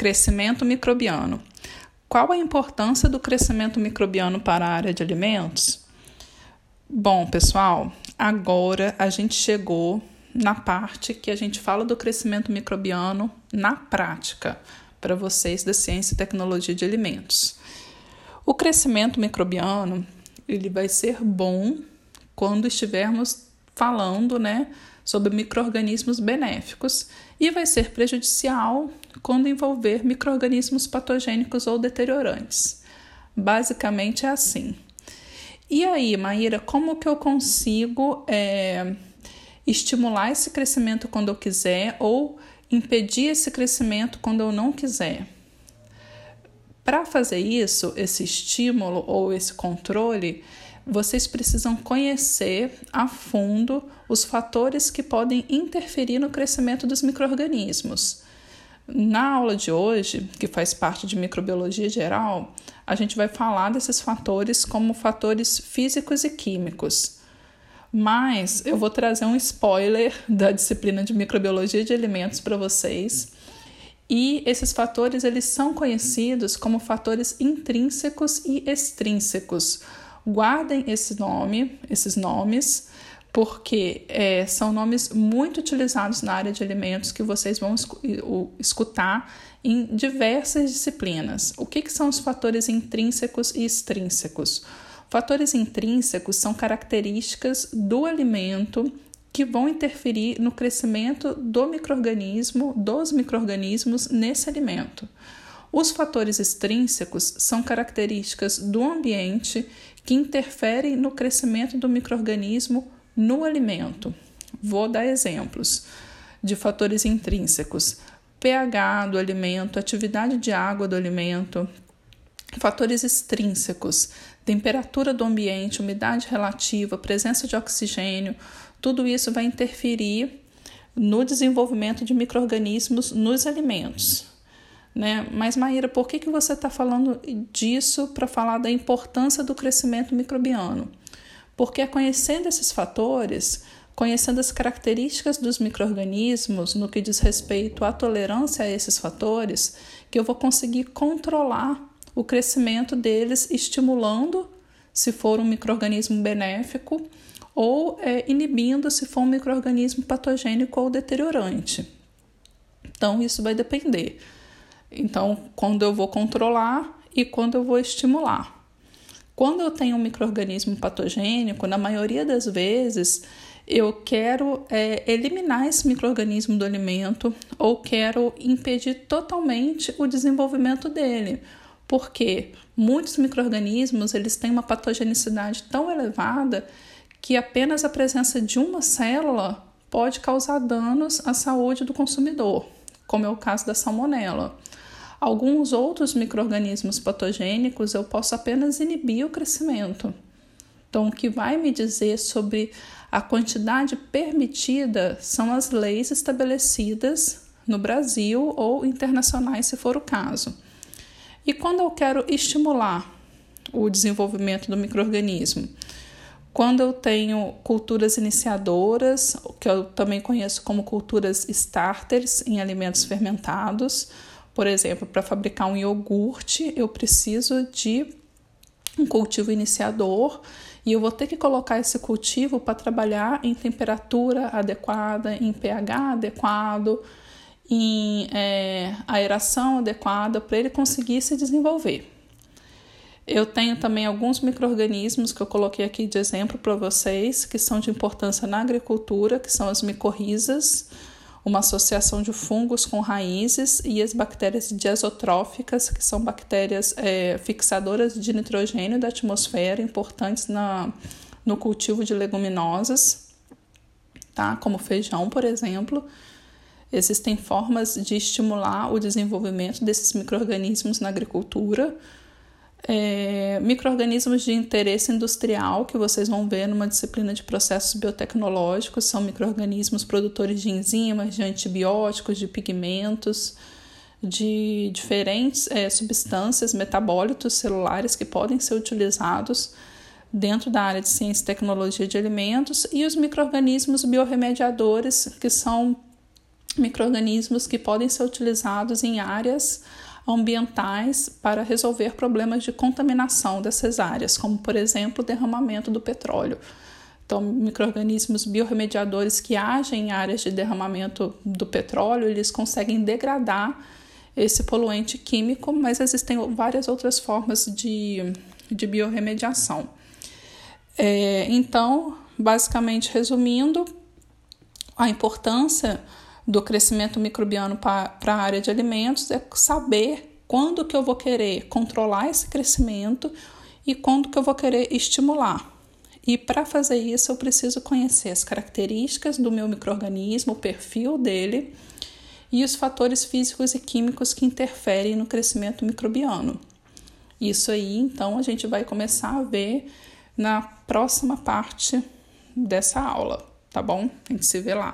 Crescimento microbiano. Qual a importância do crescimento microbiano para a área de alimentos? Bom, pessoal, agora a gente chegou na parte que a gente fala do crescimento microbiano na prática para vocês da ciência e tecnologia de alimentos. O crescimento microbiano ele vai ser bom quando estivermos falando, né, sobre microrganismos benéficos e vai ser prejudicial quando envolver microrganismos patogênicos ou deteriorantes. Basicamente é assim. E aí, Maíra, como que eu consigo é, estimular esse crescimento quando eu quiser ou impedir esse crescimento quando eu não quiser? Para fazer isso, esse estímulo ou esse controle, vocês precisam conhecer a fundo os fatores que podem interferir no crescimento dos microrganismos. Na aula de hoje, que faz parte de microbiologia geral, a gente vai falar desses fatores como fatores físicos e químicos. Mas eu vou trazer um spoiler da disciplina de microbiologia de alimentos para vocês. E esses fatores eles são conhecidos como fatores intrínsecos e extrínsecos. Guardem esse nome, esses nomes, porque é, são nomes muito utilizados na área de alimentos que vocês vão escutar em diversas disciplinas. O que, que são os fatores intrínsecos e extrínsecos? Fatores intrínsecos são características do alimento que vão interferir no crescimento do microorganismo, dos microorganismos nesse alimento. Os fatores extrínsecos são características do ambiente que interferem no crescimento do microorganismo no alimento. Vou dar exemplos de fatores intrínsecos: pH do alimento, atividade de água do alimento, fatores extrínsecos, temperatura do ambiente, umidade relativa, presença de oxigênio, tudo isso vai interferir no desenvolvimento de micro-organismos nos alimentos. Né? Mas, Maíra, por que, que você está falando disso para falar da importância do crescimento microbiano? Porque conhecendo esses fatores, conhecendo as características dos micro-organismos no que diz respeito à tolerância a esses fatores, que eu vou conseguir controlar o crescimento deles, estimulando se for um microorganismo benéfico ou é, inibindo se for um microorganismo patogênico ou deteriorante. Então, isso vai depender. Então, quando eu vou controlar e quando eu vou estimular. Quando eu tenho um microorganismo patogênico, na maioria das vezes eu quero é, eliminar esse microorganismo do alimento ou quero impedir totalmente o desenvolvimento dele, porque muitos microorganismos eles têm uma patogenicidade tão elevada que apenas a presença de uma célula pode causar danos à saúde do consumidor, como é o caso da salmonela. Alguns outros micro-organismos patogênicos eu posso apenas inibir o crescimento. Então, o que vai me dizer sobre a quantidade permitida são as leis estabelecidas no Brasil ou internacionais, se for o caso. E quando eu quero estimular o desenvolvimento do microorganismo? Quando eu tenho culturas iniciadoras, que eu também conheço como culturas starters em alimentos fermentados, por exemplo, para fabricar um iogurte, eu preciso de um cultivo iniciador e eu vou ter que colocar esse cultivo para trabalhar em temperatura adequada, em pH adequado, em é, aeração adequada para ele conseguir se desenvolver. Eu tenho também alguns micro-organismos que eu coloquei aqui de exemplo para vocês, que são de importância na agricultura, que são as micorrizas, uma associação de fungos com raízes, e as bactérias diazotróficas, que são bactérias é, fixadoras de nitrogênio da atmosfera, importantes na, no cultivo de leguminosas, tá? como feijão, por exemplo. Existem formas de estimular o desenvolvimento desses micro-organismos na agricultura é, microorganismos de interesse industrial, que vocês vão ver numa disciplina de processos biotecnológicos, são microorganismos produtores de enzimas, de antibióticos, de pigmentos, de diferentes é, substâncias, metabólitos celulares que podem ser utilizados dentro da área de ciência e tecnologia de alimentos, e os microorganismos biorremediadores, que são microrganismos que podem ser utilizados em áreas ambientais para resolver problemas de contaminação dessas áreas, como por exemplo o derramamento do petróleo. Então, microrganismos biorremediadores que agem em áreas de derramamento do petróleo, eles conseguem degradar esse poluente químico, mas existem várias outras formas de, de biorremediação. É, então, basicamente resumindo, a importância do crescimento microbiano para a área de alimentos é saber quando que eu vou querer controlar esse crescimento e quando que eu vou querer estimular. E para fazer isso, eu preciso conhecer as características do meu microorganismo, o perfil dele e os fatores físicos e químicos que interferem no crescimento microbiano. Isso aí, então, a gente vai começar a ver na próxima parte dessa aula, tá bom? A gente se vê lá.